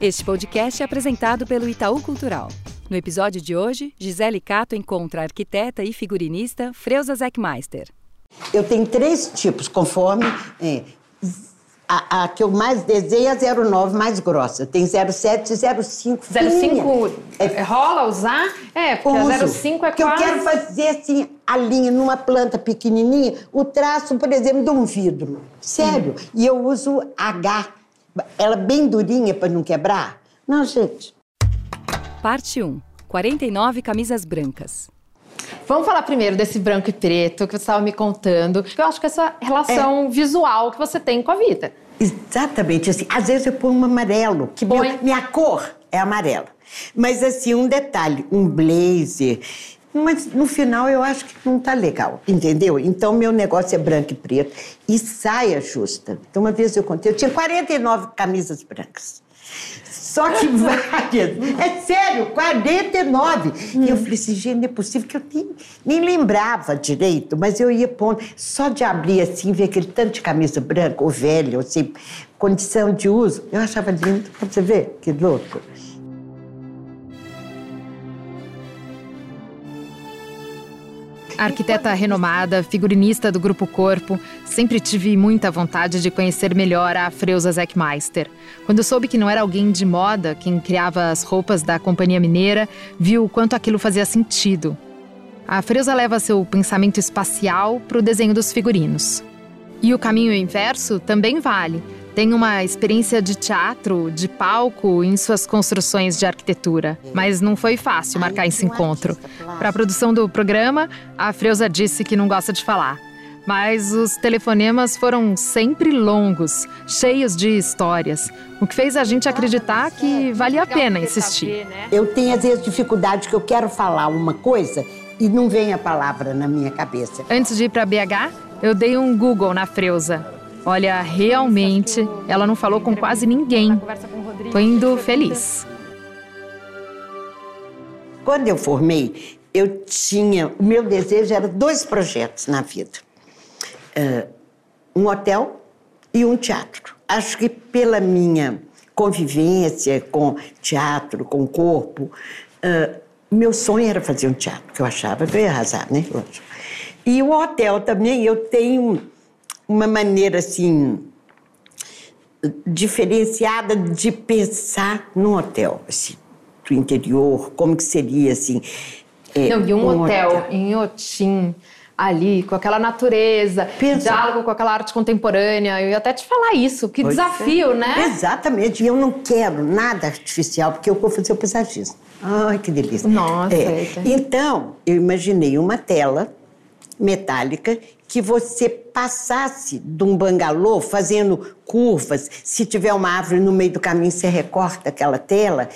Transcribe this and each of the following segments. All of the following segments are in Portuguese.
Este podcast é apresentado pelo Itaú Cultural. No episódio de hoje, Gisele Cato encontra a arquiteta e figurinista Freuza Zeckmeister. Eu tenho três tipos, conforme. É, a, a, que eu mais desenho é a 09 mais grossa. Tem 07 e 05 05 é, rola usar? É, porque uso, a 05 é porque quase... eu quero fazer assim, a linha numa planta pequenininha, o traço, por exemplo, de um vidro. Sério. Hum. E eu uso H. Ela bem durinha para não quebrar. Não, gente. Parte 1. 49 camisas brancas. Vamos falar primeiro desse branco e preto que você estava me contando. Eu acho que essa relação é. visual que você tem com a vida. Exatamente assim. Às vezes eu ponho um amarelo, que meu, minha cor é amarela. Mas assim, um detalhe, um blazer. Mas no final eu acho que não tá legal, entendeu? Então meu negócio é branco e preto e saia justa. Então uma vez eu contei, eu tinha 49 camisas brancas. Só que várias. É sério, 49. Hum. E eu falei assim, gente, não é possível que eu nem, nem lembrava direito, mas eu ia pondo. Só de abrir assim, ver aquele tanto de camisa branca, ou velho, assim, condição de uso, eu achava lindo. Você vê que louco. Arquiteta renomada, figurinista do Grupo Corpo, sempre tive muita vontade de conhecer melhor a Freuza Zeckmeister. Quando soube que não era alguém de moda quem criava as roupas da Companhia Mineira, viu o quanto aquilo fazia sentido. A Freuza leva seu pensamento espacial para o desenho dos figurinos. E o caminho inverso também vale tem uma experiência de teatro, de palco em suas construções de arquitetura. Mas não foi fácil marcar esse encontro. Para a produção do programa, a Freuza disse que não gosta de falar. Mas os telefonemas foram sempre longos, cheios de histórias, o que fez a gente acreditar que valia a pena insistir. Né? Eu tenho às vezes dificuldade que eu quero falar uma coisa e não vem a palavra na minha cabeça. Antes de ir para BH, eu dei um Google na Freuza Olha, realmente, ela não falou com quase ninguém. Tô indo feliz. Quando eu formei, eu tinha. O meu desejo era dois projetos na vida: uh, um hotel e um teatro. Acho que pela minha convivência com teatro, com corpo, uh, meu sonho era fazer um teatro, que eu achava que eu ia arrasar, né? E o hotel também, eu tenho uma maneira assim diferenciada de pensar no hotel, assim, do interior, como que seria assim. É, Não, e um, um hotel, hotel, em Otim, ali, com aquela natureza, Pensa. diálogo com aquela arte contemporânea. Eu ia até te falar isso, que pois desafio, é. né? Exatamente, e eu não quero nada artificial, porque eu vou fazer o paisagismo. Ai, que delícia. Nossa. É. Então, eu imaginei uma tela metálica que você passasse de um bangalô fazendo curvas. Se tiver uma árvore no meio do caminho, você recorta aquela tela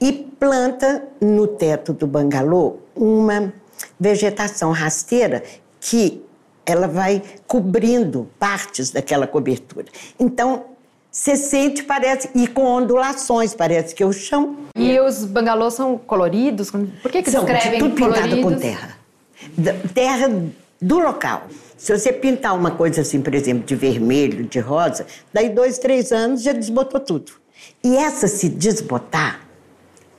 e planta no teto do bangalô uma vegetação rasteira que ela vai cobrindo partes daquela cobertura. Então, você sente, parece, e com ondulações, parece que é o chão. E os bangalôs são coloridos? Por que, que são escrevem tudo coloridos? pintado com terra. Terra do local. Se você pintar uma coisa assim, por exemplo, de vermelho, de rosa, daí dois, três anos já desbotou tudo. E essa se desbotar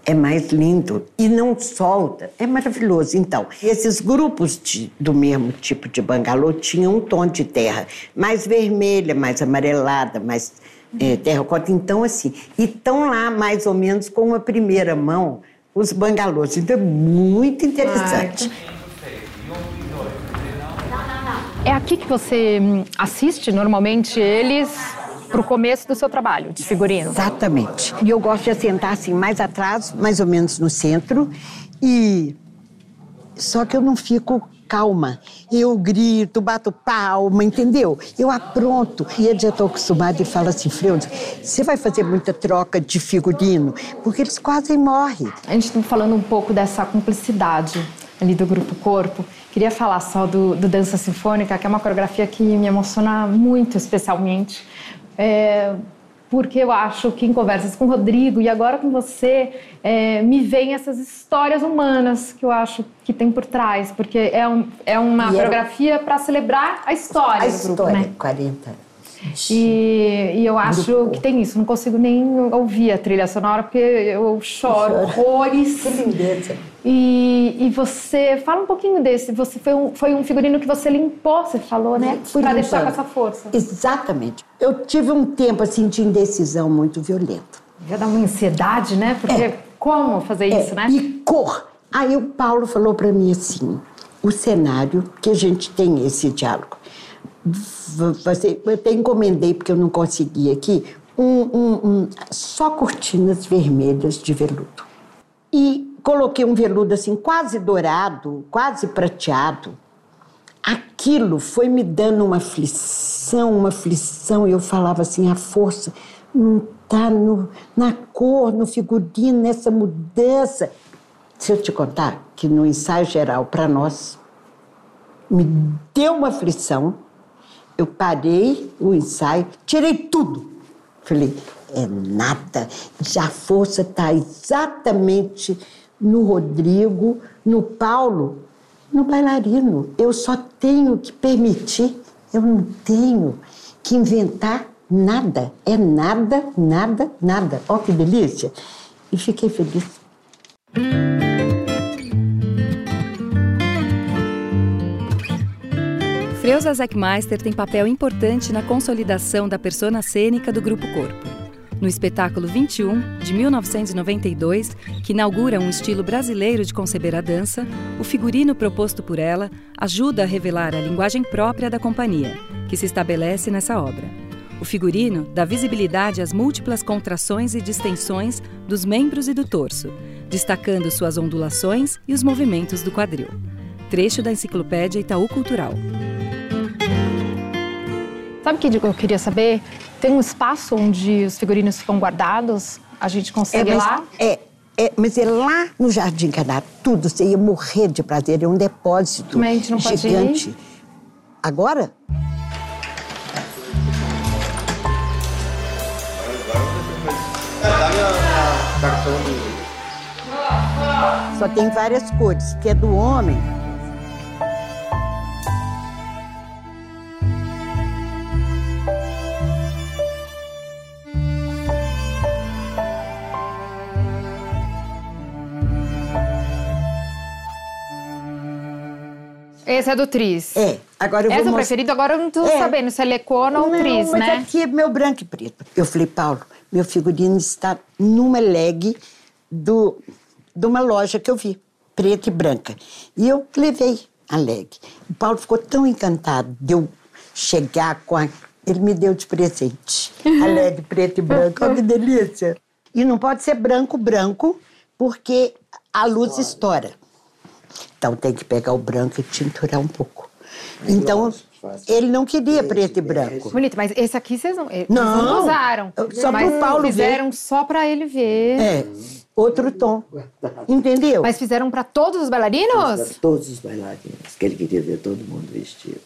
é mais lindo e não solta, é maravilhoso. Então, esses grupos de, do mesmo tipo de bangalô tinham um tom de terra mais vermelha, mais amarelada, mais é, terracota. Então, assim, e estão lá mais ou menos com a primeira mão os bangalôs. Então, é muito interessante. Ai, é aqui que você hum, assiste normalmente eles para o começo do seu trabalho de figurino? Exatamente. E eu gosto de assentar assim mais atrás, mais ou menos no centro, e só que eu não fico calma. Eu grito, bato palma, entendeu? Eu apronto. E ele já está acostumado e fala assim, Freude, você vai fazer muita troca de figurino? Porque eles quase morrem. A gente está falando um pouco dessa cumplicidade ali do Grupo Corpo. Queria falar só do, do Dança Sinfônica, que é uma coreografia que me emociona muito especialmente. É, porque eu acho que em conversas com o Rodrigo e agora com você, é, me vêm essas histórias humanas que eu acho que tem por trás, porque é, um, é uma e coreografia era... para celebrar a história a do grupo, história, né? 40 anos. E, e eu acho que tem isso. Não consigo nem ouvir a trilha sonora porque eu choro horrores. Que lindeza. E, e você fala um pouquinho desse. Você foi um, foi um figurino que você limpou, você falou, né? Para deixar com essa força. Exatamente. Eu tive um tempo assim de indecisão muito violento. Já dá uma ansiedade, né? Porque é. como fazer é. isso, né? E cor. Aí o Paulo falou para mim assim: o cenário, que a gente tem esse diálogo. Você, eu até encomendei, porque eu não consegui aqui, um, um, um, só cortinas vermelhas de veludo. E coloquei um veludo assim, quase dourado, quase prateado. Aquilo foi me dando uma aflição, uma aflição, e eu falava assim: a força não está na cor, no figurino, nessa mudança. Se eu te contar que no ensaio geral, para nós, me deu uma aflição, eu parei o ensaio, tirei tudo. Falei, é nada, já a força está exatamente no Rodrigo, no Paulo, no bailarino. Eu só tenho que permitir, eu não tenho que inventar nada. É nada, nada, nada. Olha que delícia! E fiquei feliz. Freuza Zeckmeister tem papel importante na consolidação da persona cênica do Grupo Corpo. No espetáculo 21, de 1992, que inaugura um estilo brasileiro de conceber a dança, o figurino proposto por ela ajuda a revelar a linguagem própria da companhia, que se estabelece nessa obra. O figurino dá visibilidade às múltiplas contrações e distensões dos membros e do torso, destacando suas ondulações e os movimentos do quadril. Trecho da Enciclopédia Itaú Cultural. Sabe o que eu queria saber? Tem um espaço onde os figurinos ficam guardados? A gente consegue é, mas, lá? É, é, mas é lá no Jardim Caná, tudo. Você ia morrer de prazer. É um depósito mas a gente não gigante. Pode ir? Agora? Só tem várias cores, que é do homem Esse é do Tris. É. Agora eu Esse vou é o preferido, agora eu não tô é. sabendo se é Lecona ou Tris, mas né? aqui é meu branco e preto. Eu falei, Paulo, meu figurino está numa leg do, de uma loja que eu vi, preta e branca. E eu levei a leg. O Paulo ficou tão encantado de eu chegar com a... Ele me deu de presente a leg preta e branca. Olha que delícia. E não pode ser branco, branco, porque a luz estoura. Então tem que pegar o branco e tinturar um pouco. Então, ele não queria preto e branco. Bonito, mas esse aqui vocês não, não, não usaram. Só para o Paulo fizeram ver. só para ele ver. É, outro tom. Entendeu? Mas fizeram para todos os bailarinos? Para todos os bailarinos, que ele queria ver todo mundo vestido.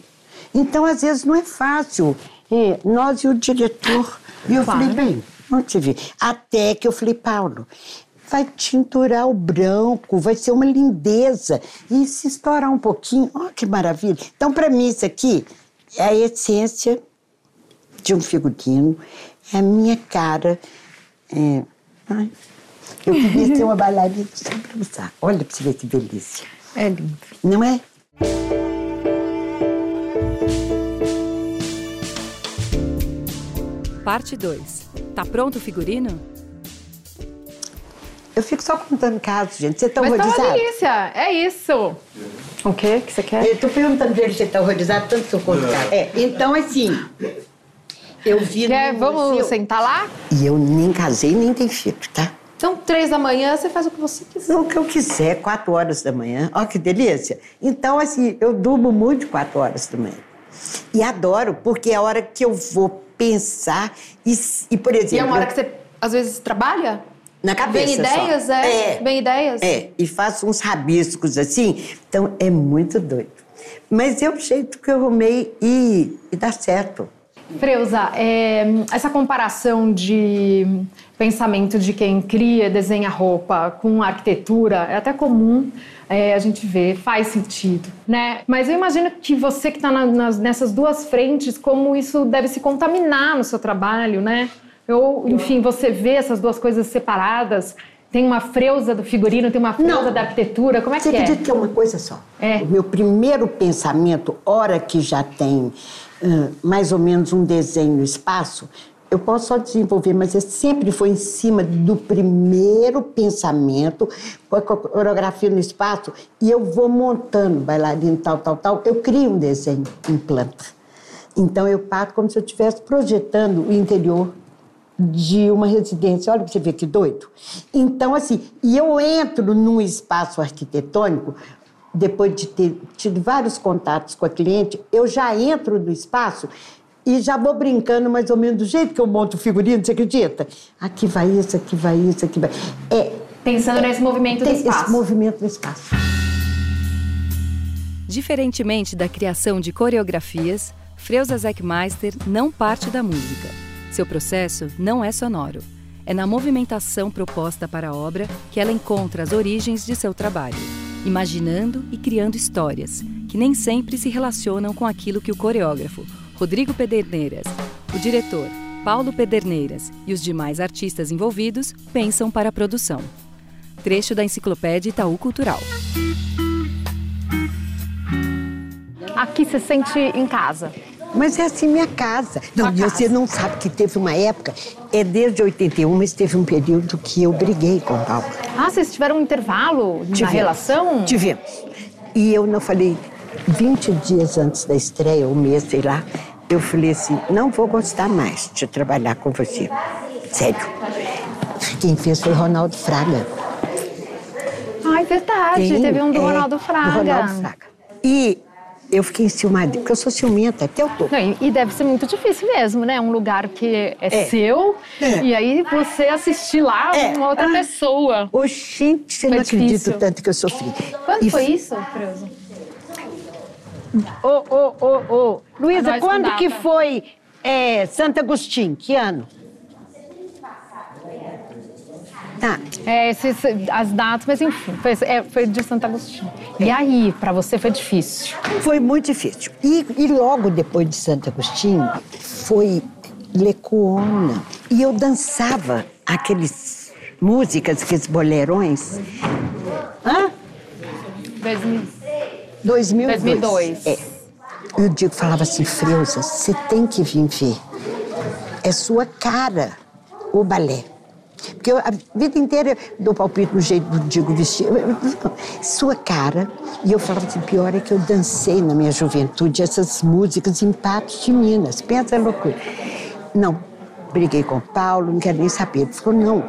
Então, às vezes, não é fácil. E nós e o diretor. E eu claro. falei, bem, não te vi. Até que eu falei, Paulo, vai tinturar o branco, vai ser uma lindeza. E se estourar um pouquinho, ó, oh, que maravilha. Então, para mim, isso aqui é a essência de um figurino, é a minha cara. É... Ai, eu queria ser uma bailarina só para usar. Olha para você ver que delícia. É lindo. Não é? Parte 2. Tá pronto o figurino? Eu fico só contando casos, gente. Você tá Mas horrorizado? Mas tá uma delícia. É isso. O quê que você quer? Eu tô perguntando pra ele se você tá horrorizado, tanto que eu conto É, então assim... Eu vi... Quer, no, vamos sentar lá? E eu nem casei, nem tenho filho, tá? Então, três da manhã, você faz o que você quiser. O que eu quiser, quatro horas da manhã. Olha que delícia. Então, assim, eu durmo muito quatro horas da manhã. E adoro, porque é a hora que eu vou pensar e, e por exemplo... E é uma hora que você, às vezes, trabalha? Na cabeça. Vem ideias, só. é? é? Vem ideias? É, e faço uns rabiscos assim. Então é muito doido. Mas é o jeito que eu arrumei e, e dá certo. Freuza, é, essa comparação de pensamento de quem cria, desenha roupa com arquitetura, é até comum é, a gente ver, faz sentido, né? Mas eu imagino que você que está nessas duas frentes, como isso deve se contaminar no seu trabalho, né? Ou, enfim, você vê essas duas coisas separadas, tem uma freusa do figurino, tem uma freusa Não. da arquitetura, como é você que é? Você acredita que é uma coisa só? É. O meu primeiro pensamento, hora que já tem uh, mais ou menos um desenho no espaço, eu posso só desenvolver, mas sempre foi em cima do primeiro pensamento, com a coreografia no espaço, e eu vou montando bailarino, tal, tal, tal. Eu crio um desenho em planta. Então eu parto como se eu estivesse projetando o interior de uma residência. Olha você ver que doido. Então, assim, e eu entro num espaço arquitetônico, depois de ter tido vários contatos com a cliente, eu já entro no espaço e já vou brincando mais ou menos do jeito que eu monto o figurino, você acredita? Aqui vai isso, aqui vai isso, aqui vai. É, Pensando nesse movimento do espaço. Esse movimento do espaço. Diferentemente da criação de coreografias, Freuza Zeckmeister não parte da música. Seu processo não é sonoro. É na movimentação proposta para a obra que ela encontra as origens de seu trabalho, imaginando e criando histórias que nem sempre se relacionam com aquilo que o coreógrafo, Rodrigo Pederneiras, o diretor Paulo Pederneiras e os demais artistas envolvidos pensam para a produção. Trecho da Enciclopédia Itaú Cultural. Aqui se sente em casa. Mas é assim minha casa. Não, casa. você não sabe que teve uma época, é desde 81, mas teve um período que eu briguei com o Paulo. Ah, vocês tiveram um intervalo na relação? Tivemos. E eu não falei, 20 dias antes da estreia, um mês, sei lá, eu falei assim: não vou gostar mais de trabalhar com você. Sério. Quem fez foi Ronaldo Fraga. Ai, verdade. Tem, Teve um do é, Ronaldo Fraga. Do Ronaldo Fraga. E eu fiquei enciumada, porque eu sou ciumenta até eu tô. Não, e deve ser muito difícil mesmo, né? Um lugar que é, é. seu é. e aí você assistir lá é. uma outra ah. pessoa. Oxente, você foi não difícil. acredita o tanto que eu sofri. Quando e foi isso, Creuza? Ô, ô, ô, ô. Luísa, quando que foi é, Santo Agostinho? Que ano? Tá. É, as datas, mas enfim, foi, é, foi de Santo Agostinho. É. E aí, para você foi difícil? Foi muito difícil. E, e logo depois de Santo Agostinho, foi Lecuona. E eu dançava aqueles músicas, aqueles bolerões. Hã? 2000. 2002. 2002. É. E o Diego falava assim, Freuza, você tem que vir ver. É sua cara o balé. Porque eu, a vida inteira eu dou palpite no jeito do Diego vestir. Sua cara. E eu falava assim, pior é que eu dancei na minha juventude essas músicas em Patos de Minas. Pensa a loucura. Não, briguei com o Paulo, não quero nem saber. Ele falou, não,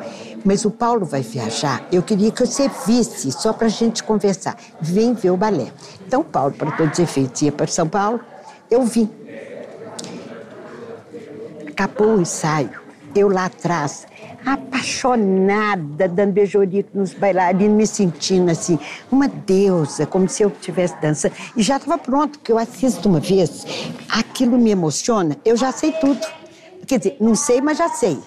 mas o Paulo vai viajar, eu queria que você visse, só para a gente conversar. Vem ver o balé. Então, Paulo, para todos os efeitos, ia para São Paulo, eu vim. Acabou o ensaio, eu lá atrás, apaixonada, dando beijorico nos bailarinos, me sentindo assim, uma deusa, como se eu estivesse dançando. E já estava pronto, porque eu assisto uma vez, aquilo me emociona, eu já sei tudo. Quer dizer, não sei, mas já sei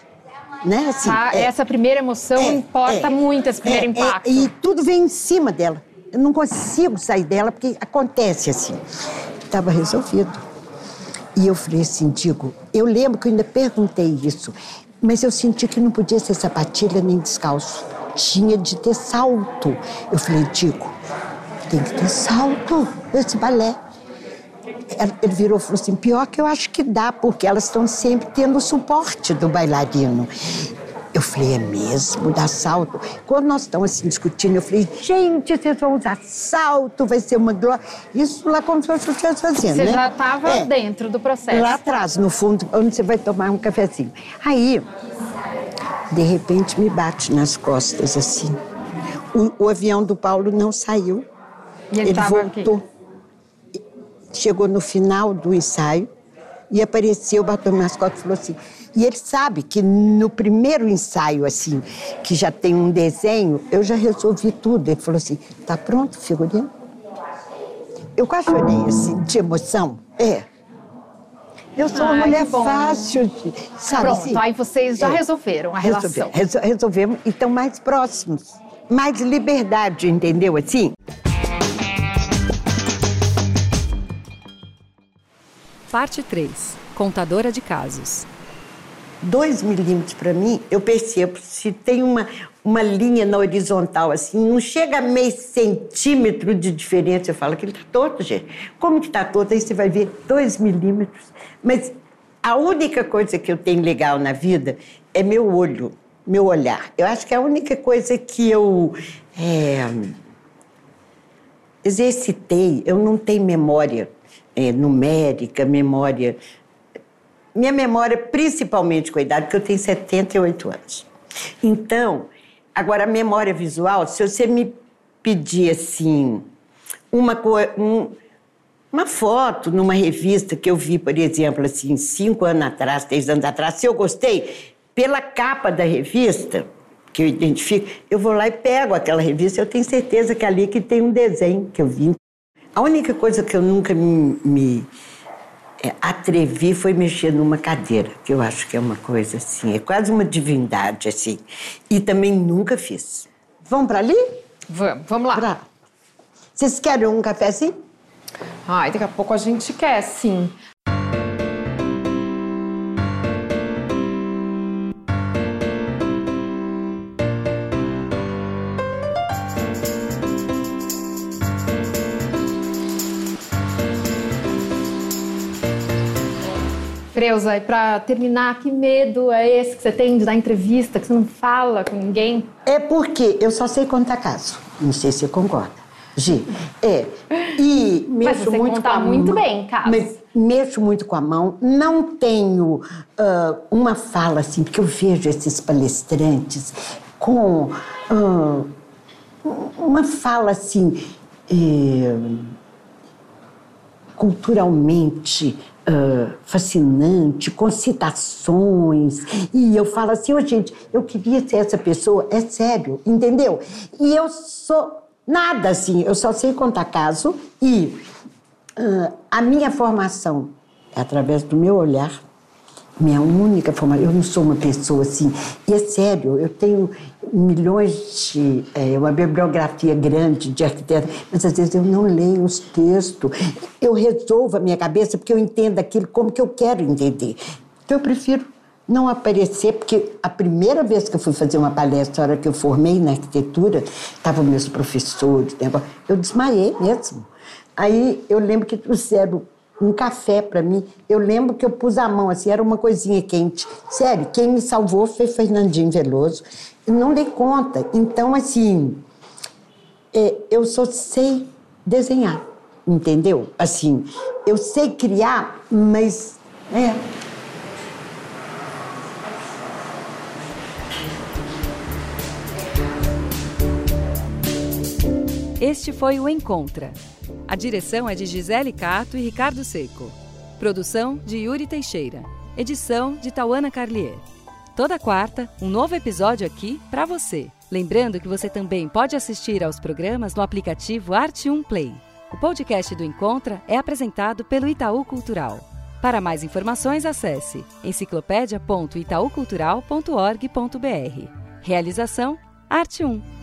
né? Assim, ah, é, essa primeira emoção é, importa é, muito, esse primeiro é, é, impacto. e tudo vem em cima dela. Eu não consigo sair dela porque acontece assim. Estava resolvido. E eu falei assim, digo, eu lembro que eu ainda perguntei isso, mas eu senti que não podia ser sapatilha nem descalço. Tinha de ter salto. Eu falei, digo, tem que ter salto esse balé ele virou e falou assim: pior que eu acho que dá, porque elas estão sempre tendo o suporte do bailarino. Eu falei, é mesmo, dá salto? Quando nós estamos assim discutindo, eu falei, gente, vocês vão usar salto, vai ser uma glória. Isso lá como se o que fazendo, Você né? já estava é, dentro do processo. Lá atrás, no fundo, onde você vai tomar um cafezinho. Aí, de repente, me bate nas costas, assim. O, o avião do Paulo não saiu. E ele, ele voltou. Aqui chegou no final do ensaio e apareceu, bateu nas costas e falou assim. E ele sabe que no primeiro ensaio, assim, que já tem um desenho, eu já resolvi tudo. Ele falou assim: tá pronto, figurino? Eu quase chorei, assim, de emoção. É. Eu sou uma Ai, mulher que bom. fácil, de, sabe? Pronto, assim? aí vocês já É. resolveram a relação. Resolve- resol- resolvemos e estão mais próximos. Mais liberdade, entendeu? Assim? Parte 3. Contadora de casos. Dois milímetros para mim, eu percebo se tem uma, uma linha na horizontal assim, não chega a meio centímetro de diferença. Eu falo que ele está torto, gente. Como que está torto? Aí você vai ver dois milímetros. Mas a única coisa que eu tenho legal na vida é meu olho, meu olhar. Eu acho que a única coisa que eu é, exercitei. Eu não tenho memória é, numérica, memória minha memória, principalmente com a idade, porque eu tenho 78 anos. Então, agora a memória visual, se você me pedir assim, uma, um- uma foto numa revista que eu vi, por exemplo, assim, cinco anos atrás, três anos atrás, se eu gostei, pela capa da revista, que eu identifico, eu vou lá e pego aquela revista, eu tenho certeza que é ali que tem um desenho que eu vi. A única coisa que eu nunca me- me atrevi foi mexer numa cadeira, que eu acho que é uma coisa assim, é quase uma divindade, assim. E também nunca fiz. Vamos para ali? Vamos, vamos lá. Pra... Vocês querem um cafezinho? Ai, daqui a pouco a gente quer, sim. Freuza, e pra terminar, que medo é esse que você tem de dar entrevista, que você não fala com ninguém? É porque eu só sei contar caso. Não sei se você concorda. Gi, é. E Mas mexo você muito conta com a muito mão. bem casos. Mas mexo muito com a mão. Não tenho ah, uma fala assim, porque eu vejo esses palestrantes com ah, uma fala assim. eh, culturalmente ah, fascinante, com citações. E eu falo assim, ô gente, eu queria ser essa pessoa, é sério, entendeu? E eu sou nada assim, eu só sei contar caso e ah, a minha formação é através do meu olhar. Minha única formação, eu não sou uma pessoa assim, e é sério, eu tenho milhões de, é, uma bibliografia grande de arquitetos, mas às vezes eu não leio os textos, eu resolvo a minha cabeça porque eu entendo aquilo como que eu quero entender. Então eu prefiro não aparecer, porque a primeira vez que eu fui fazer uma palestra, a hora que eu formei na arquitetura, estavam meus professores, eu desmaiei mesmo. Aí eu lembro que trouxeram um café para mim. Eu lembro que eu pus a mão assim, era uma coisinha quente. Sério, quem me salvou foi Fernandinho Veloso. Não dei conta. Então, assim, é, eu só sei desenhar, entendeu? Assim, eu sei criar, mas é. Este foi o Encontra. A direção é de Gisele Cato e Ricardo Seco. Produção de Yuri Teixeira. Edição de Tauana Carlier. Toda quarta, um novo episódio aqui para você. Lembrando que você também pode assistir aos programas no aplicativo Arte 1 Play. O podcast do Encontra é apresentado pelo Itaú Cultural. Para mais informações, acesse enciclopédia.itaucultural.org.br. Realização Arte 1.